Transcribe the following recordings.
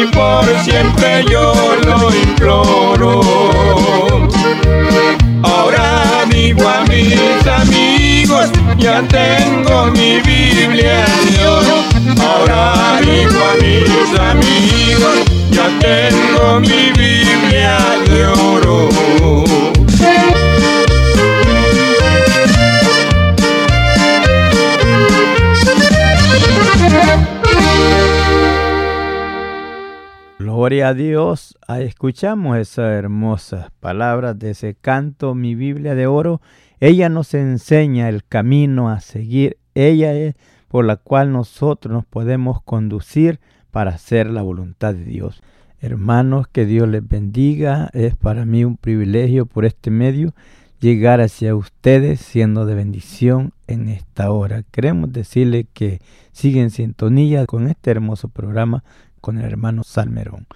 y por siempre yo lo imploro. Ahora digo a mis amigos, ya tengo mi Biblia de. Ahora digo a mis amigos, ya tengo mi Biblia Gloria a Dios. Escuchamos esas hermosas palabras de ese canto, mi Biblia de oro. Ella nos enseña el camino a seguir. Ella es por la cual nosotros nos podemos conducir para hacer la voluntad de Dios. Hermanos, que Dios les bendiga. Es para mí un privilegio por este medio llegar hacia ustedes siendo de bendición en esta hora. Queremos decirle que siguen en sintonía con este hermoso programa con el hermano Salmerón.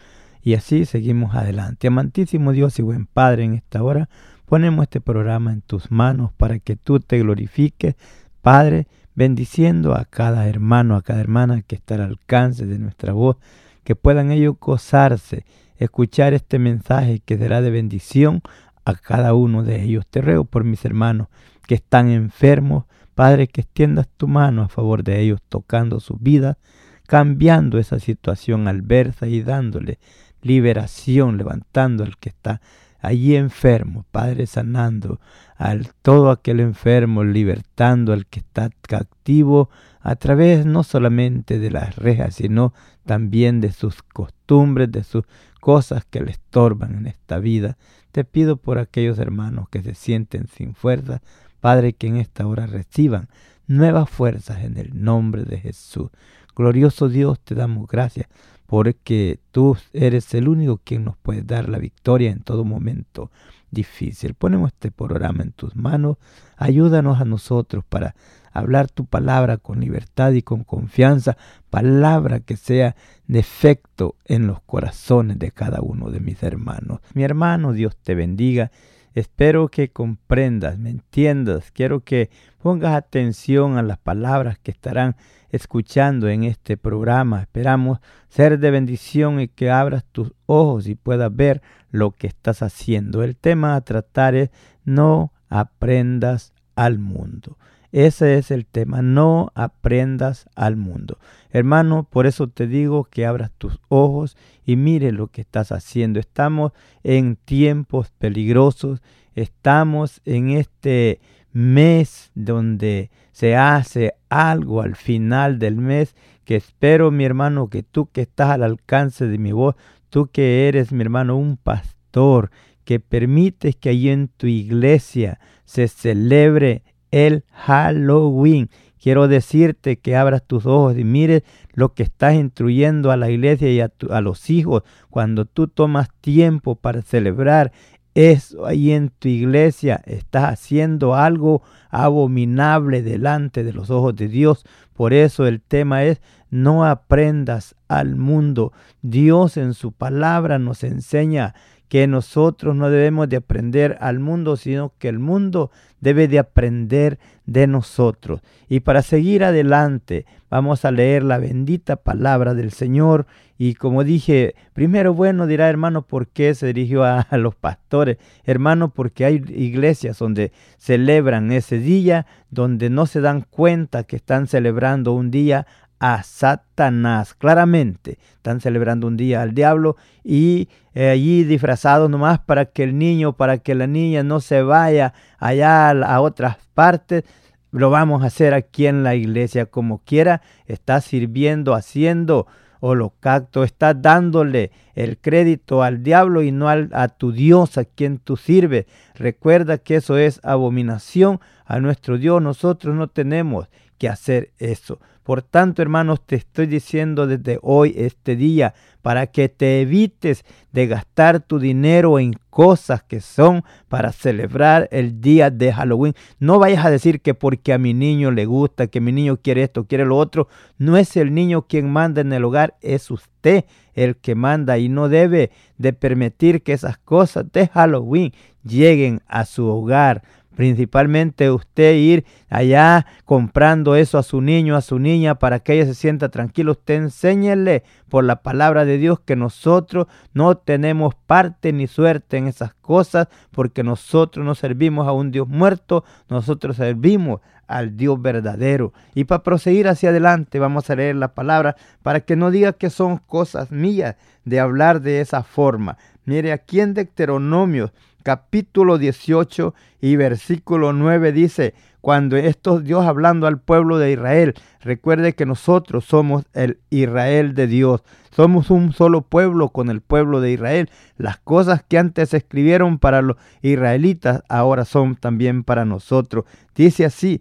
Y así seguimos adelante. Amantísimo Dios y buen Padre, en esta hora ponemos este programa en tus manos para que tú te glorifiques, Padre, bendiciendo a cada hermano, a cada hermana que está al alcance de nuestra voz, que puedan ellos gozarse, escuchar este mensaje que será de bendición a cada uno de ellos. Te ruego por mis hermanos que están enfermos, Padre, que extiendas tu mano a favor de ellos, tocando su vida, cambiando esa situación adversa y dándole liberación, levantando al que está allí enfermo, Padre, sanando al todo aquel enfermo, libertando al que está cautivo a través no solamente de las rejas, sino también de sus costumbres, de sus cosas que le estorban en esta vida. Te pido por aquellos hermanos que se sienten sin fuerza, Padre, que en esta hora reciban nuevas fuerzas en el nombre de Jesús. Glorioso Dios, te damos gracias porque tú eres el único quien nos puede dar la victoria en todo momento difícil. Ponemos este programa en tus manos. Ayúdanos a nosotros para hablar tu palabra con libertad y con confianza, palabra que sea de efecto en los corazones de cada uno de mis hermanos. Mi hermano, Dios te bendiga. Espero que comprendas, me entiendas. Quiero que pongas atención a las palabras que estarán escuchando en este programa. Esperamos ser de bendición y que abras tus ojos y puedas ver lo que estás haciendo. El tema a tratar es no aprendas al mundo. Ese es el tema, no aprendas al mundo. Hermano, por eso te digo que abras tus ojos y mire lo que estás haciendo. Estamos en tiempos peligrosos, estamos en este mes donde se hace algo al final del mes que espero mi hermano que tú que estás al alcance de mi voz, tú que eres mi hermano un pastor, que permites que allí en tu iglesia se celebre el Halloween. Quiero decirte que abras tus ojos y mires lo que estás instruyendo a la iglesia y a, los hijos cuando tú tomas tiempo para celebrar eso ahí en tu iglesia. Estás haciendo algo abominable delante de los ojos de Dios. Por eso el tema es no aprendas al mundo. Dios en su palabra nos enseña que nosotros no debemos de aprender al mundo, sino que el mundo debe de aprender de nosotros. Y para seguir adelante, vamos a leer la bendita palabra del Señor. Y como dije, primero, bueno, dirá hermano, ¿por qué se dirigió a, a los pastores? Hermano, porque hay iglesias donde celebran ese día, donde no se dan cuenta que están celebrando un día a Satanás. Claramente están celebrando un día al diablo y eh, allí disfrazados nomás para que el niño, para que la niña no se vaya allá a, otras partes. Lo vamos a hacer aquí en la iglesia como quiera. Está sirviendo, haciendo holocausto, está dándole el crédito al diablo y no al, a tu Dios a quien tú sirves. Recuerda que eso es abominación a nuestro Dios. Nosotros no tenemos que hacer eso. Por tanto, hermanos, te estoy diciendo desde hoy, este día, para que te evites de gastar tu dinero en cosas que son para celebrar el día de Halloween. No vayas a decir que porque a mi niño le gusta, que mi niño quiere esto, quiere lo otro. No es el niño quien manda en el hogar, es usted el que manda y no debe de permitir que esas cosas de Halloween lleguen a su hogar Principalmente usted ir allá comprando eso a su niño, a su niña, para que ella se sienta tranquila. Usted enséñele por la palabra de Dios que nosotros no tenemos parte ni suerte en esas cosas, porque nosotros no servimos a un Dios muerto, nosotros servimos al Dios verdadero. Y para proseguir hacia adelante vamos a leer la palabra para que no diga que son cosas mías de hablar de esa forma. Mire aquí en Deuteronomio capítulo 18 y versículo 9 dice, cuando esto Dios hablando al pueblo de Israel, recuerde que nosotros somos el Israel de Dios, somos un solo pueblo con el pueblo de Israel. Las cosas que antes se escribieron para los israelitas ahora son también para nosotros. Dice así,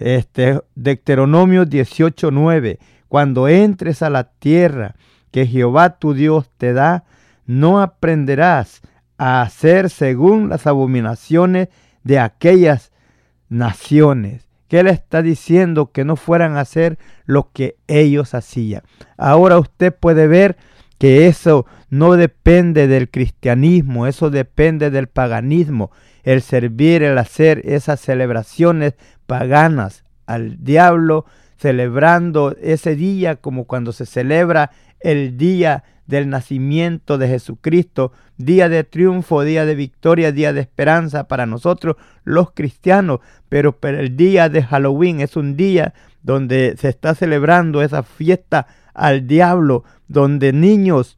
este Deuteronomio 18:9, cuando entres a la tierra que Jehová tu Dios te da, no aprenderás a hacer según las abominaciones de aquellas naciones. Que él está diciendo que no fueran a hacer lo que ellos hacían. Ahora usted puede ver que eso no depende del cristianismo, eso depende del paganismo, el servir, el hacer esas celebraciones paganas al diablo, celebrando ese día como cuando se celebra el día del nacimiento de Jesucristo, día de triunfo, día de victoria, día de esperanza para nosotros los cristianos, pero, el día de Halloween es un día donde se está celebrando esa fiesta al diablo, donde niños,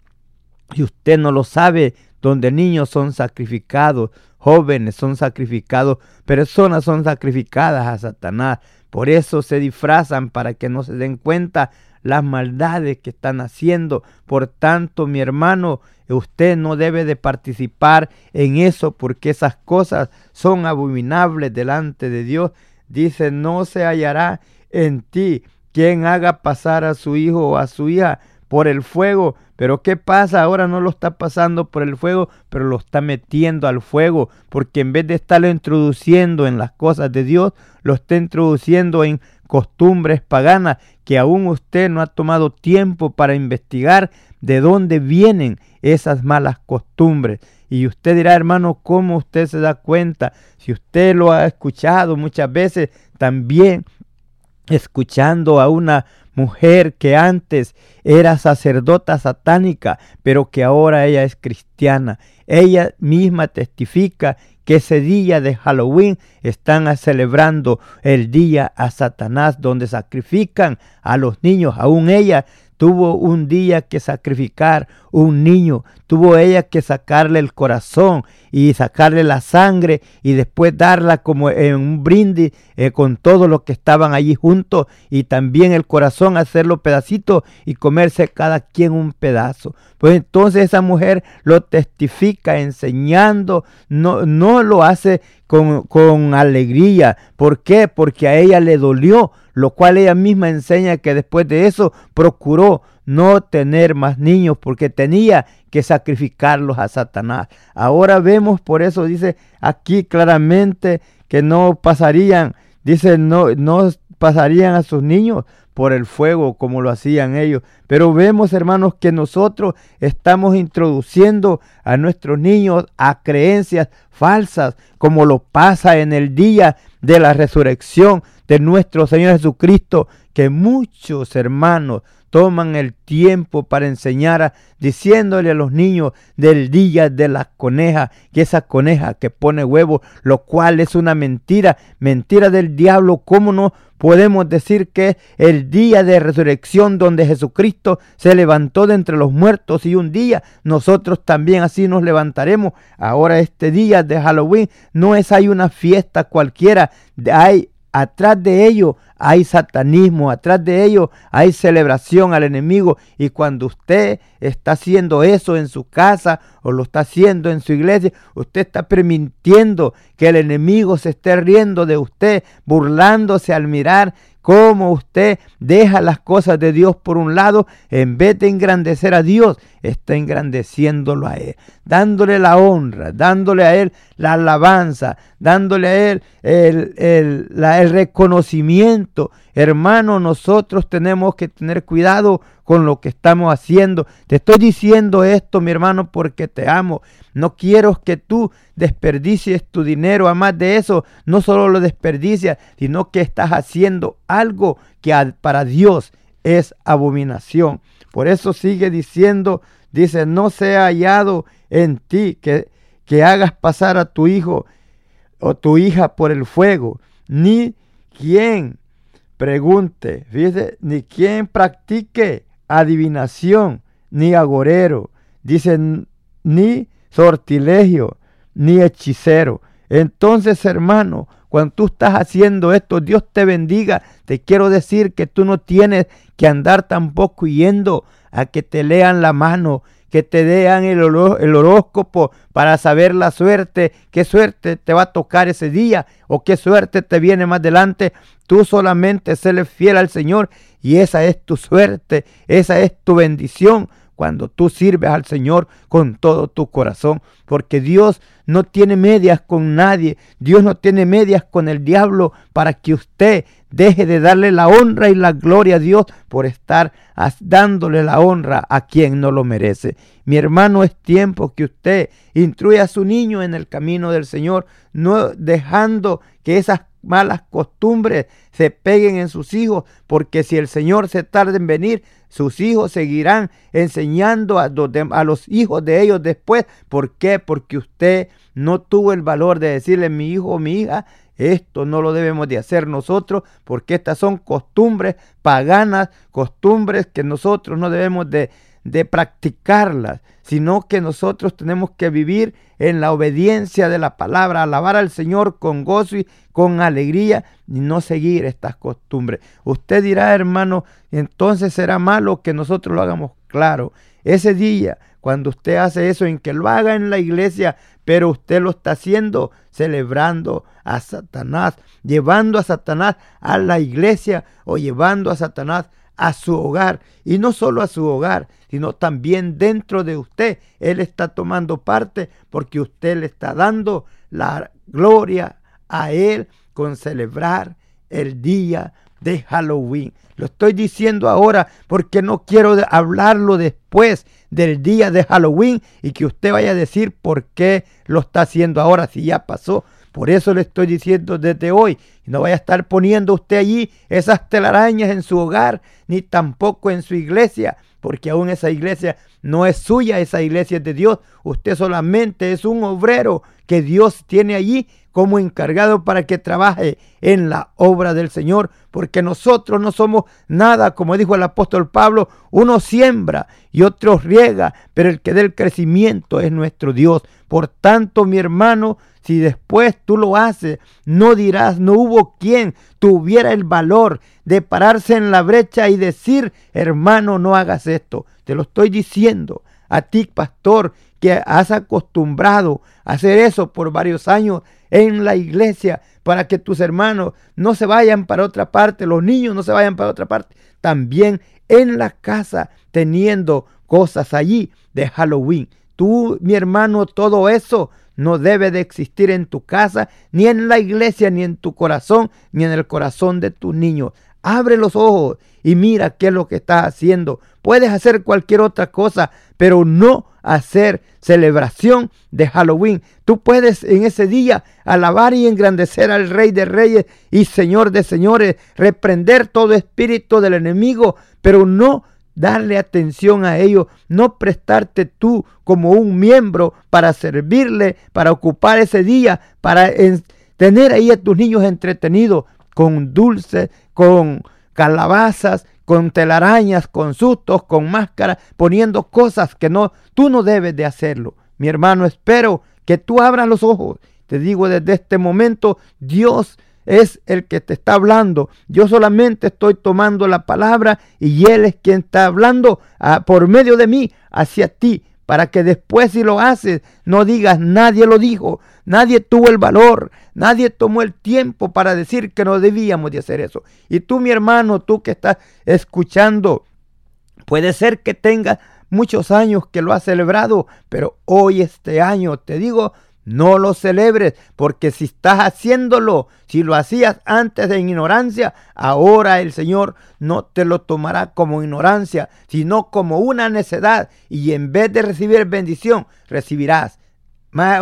y usted no lo sabe, donde niños son sacrificados, jóvenes son sacrificados, personas son sacrificadas a Satanás. Por eso se disfrazan para que no se den cuenta las maldades que están haciendo. Por tanto, mi hermano, usted no debe de participar en eso porque esas cosas son abominables delante de Dios. Dice, no se hallará en ti quien haga pasar a su hijo o a su hija por el fuego. Pero ¿qué pasa? Ahora no lo está pasando por el fuego, pero lo está metiendo al fuego, porque en vez de estarlo introduciendo en las cosas de Dios, lo está introduciendo en costumbres paganas que aún usted no ha tomado tiempo para investigar de dónde vienen esas malas costumbres. Y usted dirá, hermano, ¿cómo usted se da cuenta? Si usted lo ha escuchado muchas veces, también escuchando a una mujer que antes era sacerdota satánica, pero que ahora ella es cristiana. Ella misma testifica que ese día de Halloween están celebrando el día a Satanás, donde sacrifican a los niños. Aún ella tuvo un día que sacrificar un niño, tuvo ella que sacarle el corazón y sacarle la sangre y después darla como en un brindis eh, con todo lo que estaban allí juntos y también el corazón hacerlo pedacito y comerse cada quien un pedazo. Pues entonces esa mujer lo testifica enseñando, no, no lo hace con, con alegría. ¿Por qué? Porque a ella le dolió, lo cual ella misma enseña que después de eso procuró no tener más niños porque tenía que sacrificarlos a Satanás. Ahora vemos, por eso dice aquí claramente que no pasarían, dice, no, no pasarían a sus niños por el fuego como lo hacían ellos. Pero vemos, hermanos, que nosotros estamos introduciendo a nuestros niños a creencias falsas, como lo pasa en el día de la resurrección de nuestro Señor Jesucristo, que muchos hermanos toman el tiempo para enseñar a, diciéndole a los niños del día de la coneja, que esa coneja que pone huevo, lo cual es una mentira, mentira del diablo, ¿cómo no podemos decir que el día de resurrección donde Jesucristo se levantó de entre los muertos y un día nosotros también así nos levantaremos. Ahora este día de Halloween no es hay una fiesta cualquiera, hay atrás de ello hay satanismo, atrás de ello hay celebración al enemigo. Y cuando usted está haciendo eso en su casa o lo está haciendo en su iglesia, usted está permitiendo que el enemigo se esté riendo de usted, burlándose al mirar cómo usted deja las cosas de Dios por un lado, en vez de engrandecer a Dios, está engrandeciéndolo a Él, dándole la honra, dándole a Él la alabanza, dándole a Él el, el reconocimiento. Hermano, nosotros tenemos que tener cuidado con lo que estamos haciendo. Te estoy diciendo esto, mi hermano, porque te amo. No quiero que tú desperdicies tu dinero. Además de eso, no solo lo desperdicias, sino que estás haciendo algo que para Dios es abominación. Por eso sigue diciendo, dice, no sea hallado en ti que, que hagas pasar a tu hijo o tu hija por el fuego, ni quien pregunte, fíjese, ni quien practique adivinación, ni agorero, dicen ni sortilegio, ni hechicero. Entonces, hermano, cuando tú estás haciendo esto, Dios te bendiga. Te quiero decir que tú no tienes que andar tampoco yendo a que te lean la mano, que te el, el, horóscopo para saber la suerte, qué suerte te va a tocar ese día o qué suerte te viene más adelante. Tú solamente séle fiel al Señor y esa es tu suerte, esa es tu bendición cuando tú sirves al Señor con todo tu corazón, porque Dios no tiene medias con nadie, Dios no tiene medias con el diablo para que usted deje de darle la honra y la gloria a Dios por estar dándole la honra a quien no lo merece. Mi hermano, es tiempo que usted instruya a su niño en el camino del Señor, no dejando que esas malas costumbres se peguen en sus hijos, porque si el Señor se tarda en venir, sus hijos seguirán enseñando a los, a los hijos de ellos después. ¿Por qué? Porque usted no tuvo el valor de decirle, mi hijo o mi hija, esto no lo debemos de hacer nosotros porque estas son costumbres paganas, costumbres que nosotros no debemos de, de practicarlas, sino que nosotros tenemos que vivir en la obediencia de la palabra, alabar al Señor con gozo y con alegría y no seguir estas costumbres. Usted dirá, hermano, entonces será malo que nosotros lo hagamos claro. Ese día, cuando usted hace eso, en que lo haga en la iglesia, pero usted lo está haciendo celebrando a Satanás, llevando a Satanás a la iglesia o llevando a Satanás a su hogar y no solo a su hogar, sino también dentro de usted. Él está tomando parte porque usted le está dando la gloria a Él con celebrar el día de Halloween. Lo estoy diciendo ahora porque no quiero hablarlo después del día de Halloween y que usted vaya a decir por qué lo está haciendo ahora si ya pasó. Por eso le estoy diciendo desde hoy, no vaya a estar poniendo usted allí esas telarañas en su hogar, ni tampoco en su iglesia, porque aún esa iglesia no es suya, esa iglesia es de Dios. Usted solamente es un obrero que Dios tiene allí como encargado para que trabaje en la obra del Señor, porque nosotros no somos nada, como dijo el apóstol Pablo, uno siembra y otro riega, pero el que dé el crecimiento es nuestro Dios. Por tanto, mi hermano, si después tú lo haces, no dirás, no hubo quien tuviera el valor de pararse en la brecha y decir, hermano, no hagas esto. Te lo estoy diciendo a ti, pastor, que has acostumbrado a hacer eso por varios años en la iglesia para que tus hermanos no se vayan para otra parte, los niños no se vayan para otra parte. También en la casa teniendo cosas allí de Halloween. Tú, mi hermano, todo eso no debe de existir en tu casa, ni en la iglesia, ni en tu corazón, ni en el corazón de tus niños. Abre los ojos y mira qué es lo que estás haciendo. Puedes hacer cualquier otra cosa, pero no hacer celebración de Halloween. Tú puedes en ese día alabar y engrandecer al Rey de Reyes y Señor de Señores, reprender todo espíritu del enemigo, pero no darle atención a ellos, no prestarte tú como un miembro para servirle, para ocupar ese día, para tener ahí a tus niños entretenidos con dulces, con calabazas, con telarañas, con sustos, con máscaras, poniendo cosas que no, tú no debes de hacerlo. Mi hermano, espero que tú abras los ojos. Te digo desde este momento, Dios es el que te está hablando. Yo solamente estoy tomando la palabra y Él es quien está hablando ah, por medio de mí hacia ti para que después si lo haces no digas nadie lo dijo, nadie tuvo el valor, nadie tomó el tiempo para decir que no debíamos de hacer eso. Y tú mi hermano, tú que estás escuchando, puede ser que tengas muchos años que lo has celebrado, pero hoy este año te digo, no lo celebres, porque si estás haciéndolo, si lo hacías antes de ignorancia, ahora el Señor no te lo tomará como ignorancia, sino como una necedad. Y en vez de recibir bendición, recibirás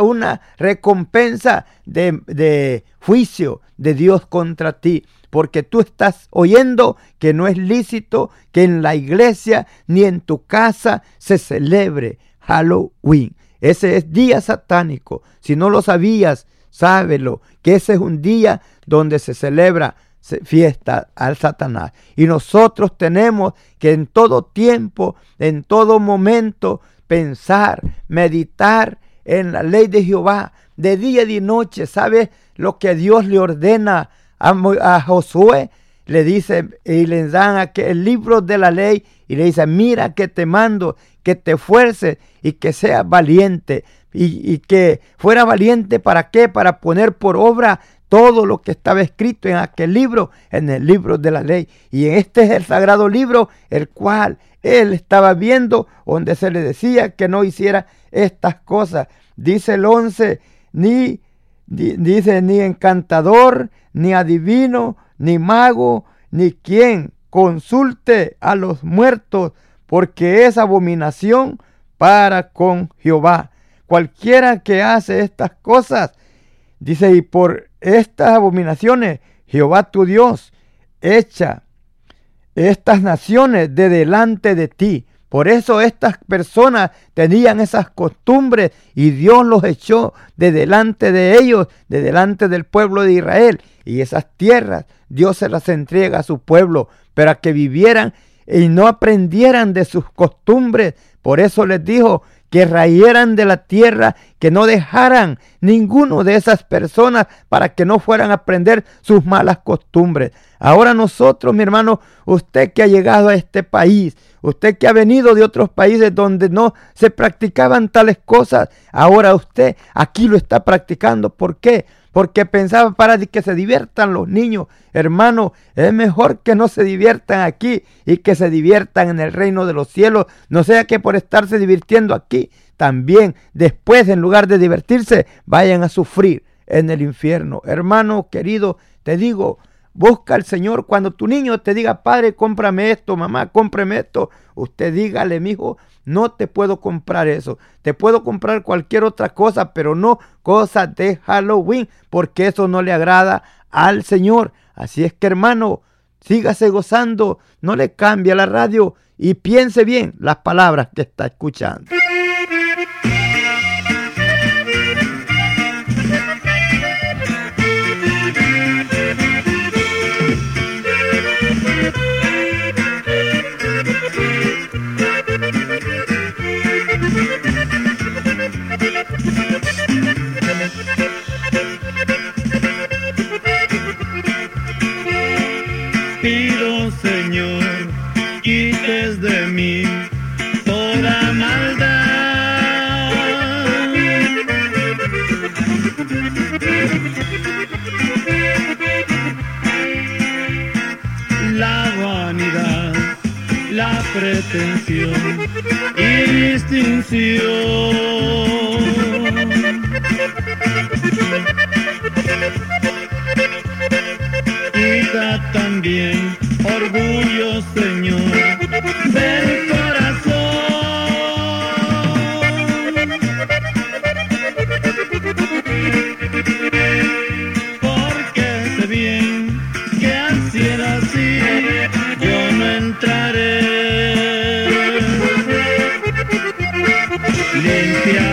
una recompensa de, de juicio de Dios contra ti porque tú estás oyendo que no es lícito que en la iglesia ni en tu casa se celebre Halloween. Ese es día satánico. Si no lo sabías, sábelo, que ese es un día donde se celebra fiesta al Satanás. Y nosotros tenemos que en todo tiempo, en todo momento, pensar, meditar en la ley de Jehová, de día y de noche. ¿Sabe lo que Dios le ordena a, Josué? Le dice y le dan el libro de la ley y le dice, mira que te mando que te fuerces y que seas valiente. Y, que fuera valiente para qué? Para poner por obra todo lo que estaba escrito en aquel libro, en el libro de la ley. Y este es el sagrado libro, el cual él estaba viendo, donde se le decía que no hiciera estas cosas. Dice el 11, ni, dice, ni encantador, ni adivino, ni mago, ni quien consulte a los muertos porque es abominación para con Jehová. Cualquiera que hace estas cosas, dice, y por estas abominaciones, Jehová tu Dios echa estas naciones de delante de ti. Por eso estas personas tenían esas costumbres y Dios los echó de delante de ellos, de delante del pueblo de Israel. Y esas tierras Dios se las entrega a su pueblo para que vivieran y no aprendieran de sus costumbres. Por eso les dijo que rayeran de la tierra, que no dejaran ninguno de esas personas para que no fueran a aprender sus malas costumbres. Ahora nosotros, mi hermano, usted que ha llegado a este país, usted que ha venido de otros países donde no se practicaban tales cosas, ahora usted aquí lo está practicando. ¿Por qué? Porque pensaba para que se diviertan los niños. Hermano, es mejor que no se diviertan aquí y que se diviertan en el reino de los cielos. No sea que por estarse divirtiendo aquí, también después, en lugar de divertirse, vayan a sufrir en el infierno. Hermano querido, te digo, Busca al Señor cuando tu niño te diga, Padre, cómprame esto, mamá, cómprame esto. Usted dígale, mi hijo, no te puedo comprar eso. Te puedo comprar cualquier otra cosa, pero no cosas de Halloween, porque eso no le agrada al Señor. Así es que, hermano, sígase gozando, no le cambie la radio y piense bien las palabras que está escuchando. mí toda maldad. La vanidad, la pretensión y distinción. Y también limpia.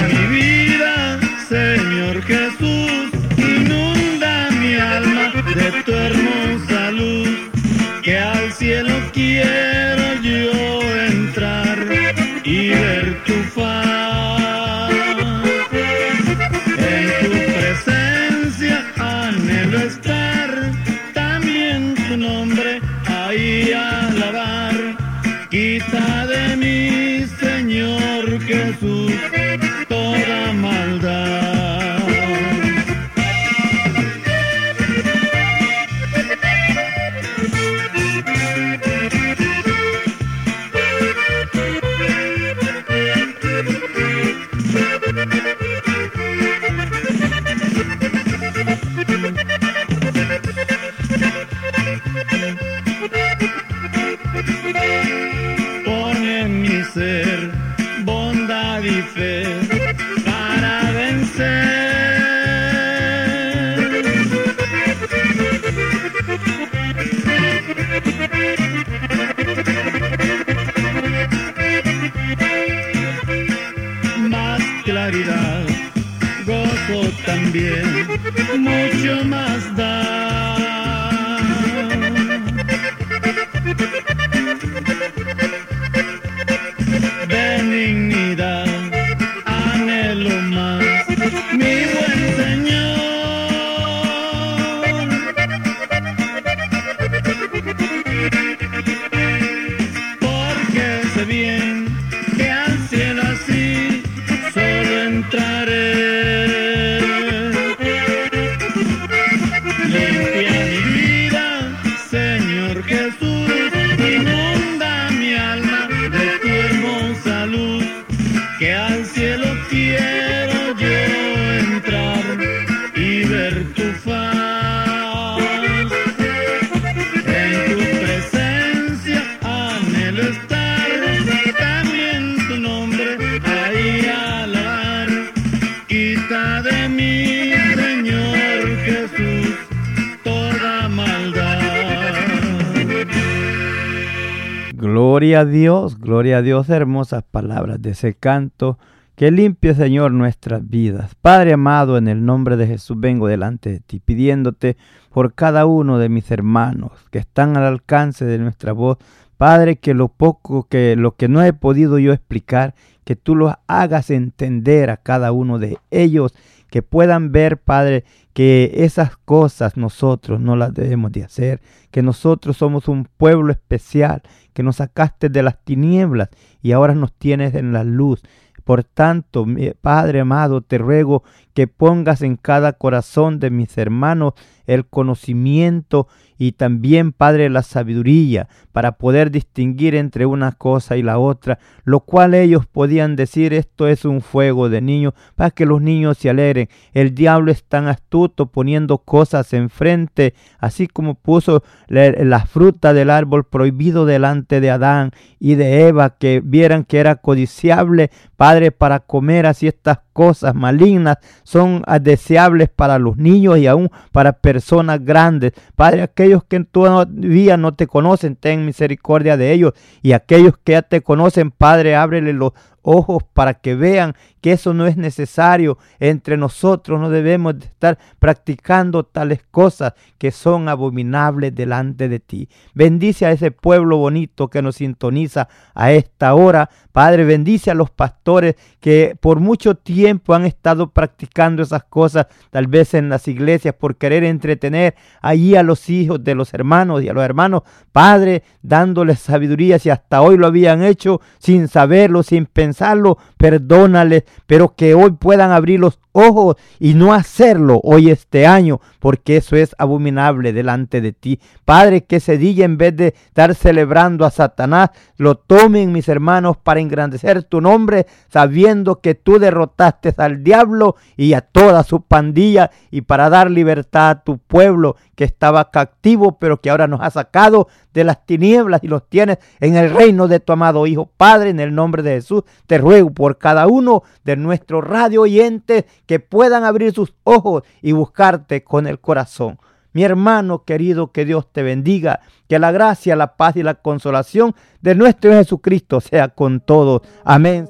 Gloria a Dios, gloria a Dios, hermosas palabras de ese canto que limpie, Señor, nuestras vidas. Padre amado, en el nombre de Jesús vengo delante de ti, pidiéndote por cada uno de mis hermanos que están al alcance de nuestra voz. Padre, que lo poco que lo que no he podido yo explicar, que tú lo hagas entender a cada uno de ellos, que puedan ver, Padre, que esas cosas nosotros no las debemos de hacer, que nosotros somos un pueblo especial, que nos sacaste de las tinieblas y ahora nos tienes en la luz. Por tanto, Padre amado, te ruego que pongas en cada corazón de mis hermanos el conocimiento y también, Padre, la sabiduría para poder distinguir entre una cosa y la otra, lo cual ellos podían decir esto es un fuego de niños, para que los niños se alegren. El diablo es tan astuto poniendo cosas enfrente, así como puso la, fruta del árbol prohibido delante de Adán y de Eva, que vieran que era codiciable, Padre, para comer así estas cosas malignas son deseables para los niños y aún para personas grandes. Padre, aquellos que todavía no te conocen, ten misericordia de ellos. Y aquellos que ya te conocen, Padre, ábrele los ojos para que vean que eso no es necesario. Entre nosotros no debemos de estar practicando tales cosas que son abominables delante de ti. Bendice a ese pueblo bonito que nos sintoniza a esta hora Padre, bendice a los pastores que por mucho tiempo han estado practicando esas cosas, tal vez en las iglesias, por querer entretener allí a los hijos de los hermanos y a los hermanos. Padre, dándoles sabiduría si hasta hoy lo habían hecho sin saberlo, sin pensarlo, perdónales, pero que hoy puedan abrir los ojos y no hacerlo hoy este año, porque eso es abominable delante de ti. Padre, que ese día en vez de estar celebrando a Satanás, lo tomen mis hermanos para engrandecer tu nombre, sabiendo que tú derrotaste al diablo y a toda su pandilla y para dar libertad a tu pueblo que estaba cautivo, pero que ahora nos ha sacado de las tinieblas y los tienes en el reino de tu amado Hijo. Padre, en el nombre de Jesús, te ruego por cada uno de nuestros radio oyentes que puedan abrir sus ojos y buscarte con el corazón. Mi hermano querido, que Dios te bendiga, que la gracia, la paz y la consolación de nuestro Jesucristo sea con todos. Amén.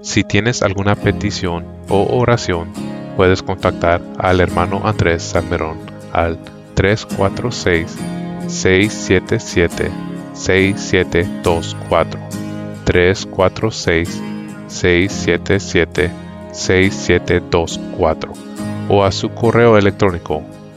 Si tienes alguna petición o oración, puedes contactar al hermano Andrés Salmerón al 346-677-6724. 346-677-6724 o a su correo electrónico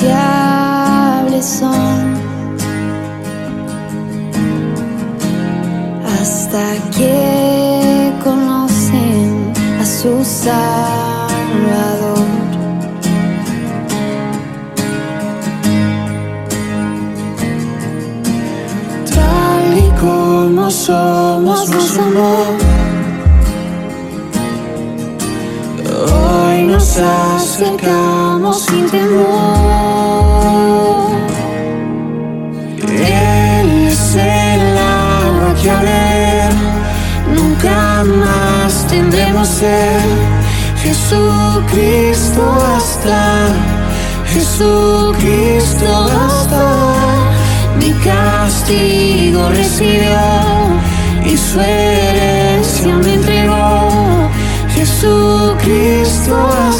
insaciables son hasta que conocen a su Salvador. Tal y como somos, nos amó. Acercamos sin temor. Él es el agua que a ver nunca más tendremos ser. Jesucristo hasta, Jesucristo hasta. Mi castigo recibió y su herencia me entregó. Jesucristo hasta,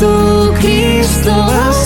Jesucristo.